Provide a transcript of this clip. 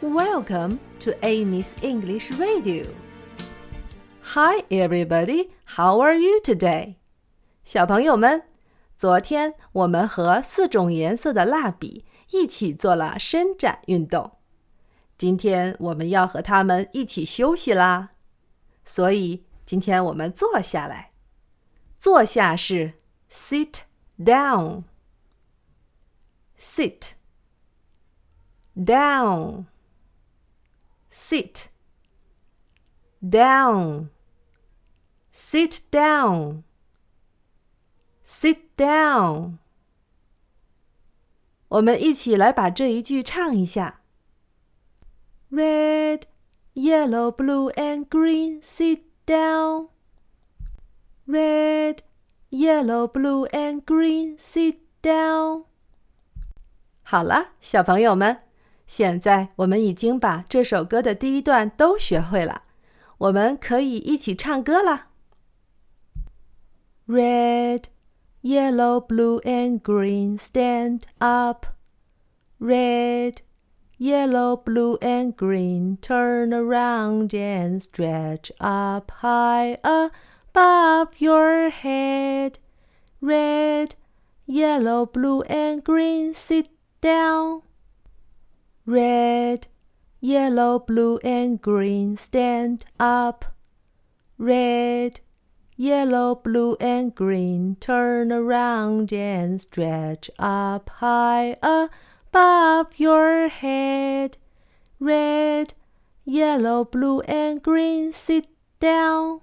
Welcome to Amy's English Radio. Hi, everybody. How are you today? 小朋友们，昨天我们和四种颜色的蜡笔一起做了伸展运动。今天我们要和他们一起休息啦，所以今天我们坐下来。坐下是 sit down。sit down sit down sit down sit down 我们一起来把这一句唱一下 red yellow blue and green sit down red yellow blue and green sit down 好了，小朋友们， 现在我们已经把这首歌的第一段都学会了，我们可以一起唱歌啦。Red, yellow, blue, and green, stand up. Red, yellow, blue, and green, turn around and stretch up high above your head. Red, yellow, blue, and green, sit down. Red, yellow, blue, and green, stand up. Red, yellow, blue, and green, turn around and stretch up high above your head. Red, yellow, blue, and green, sit down.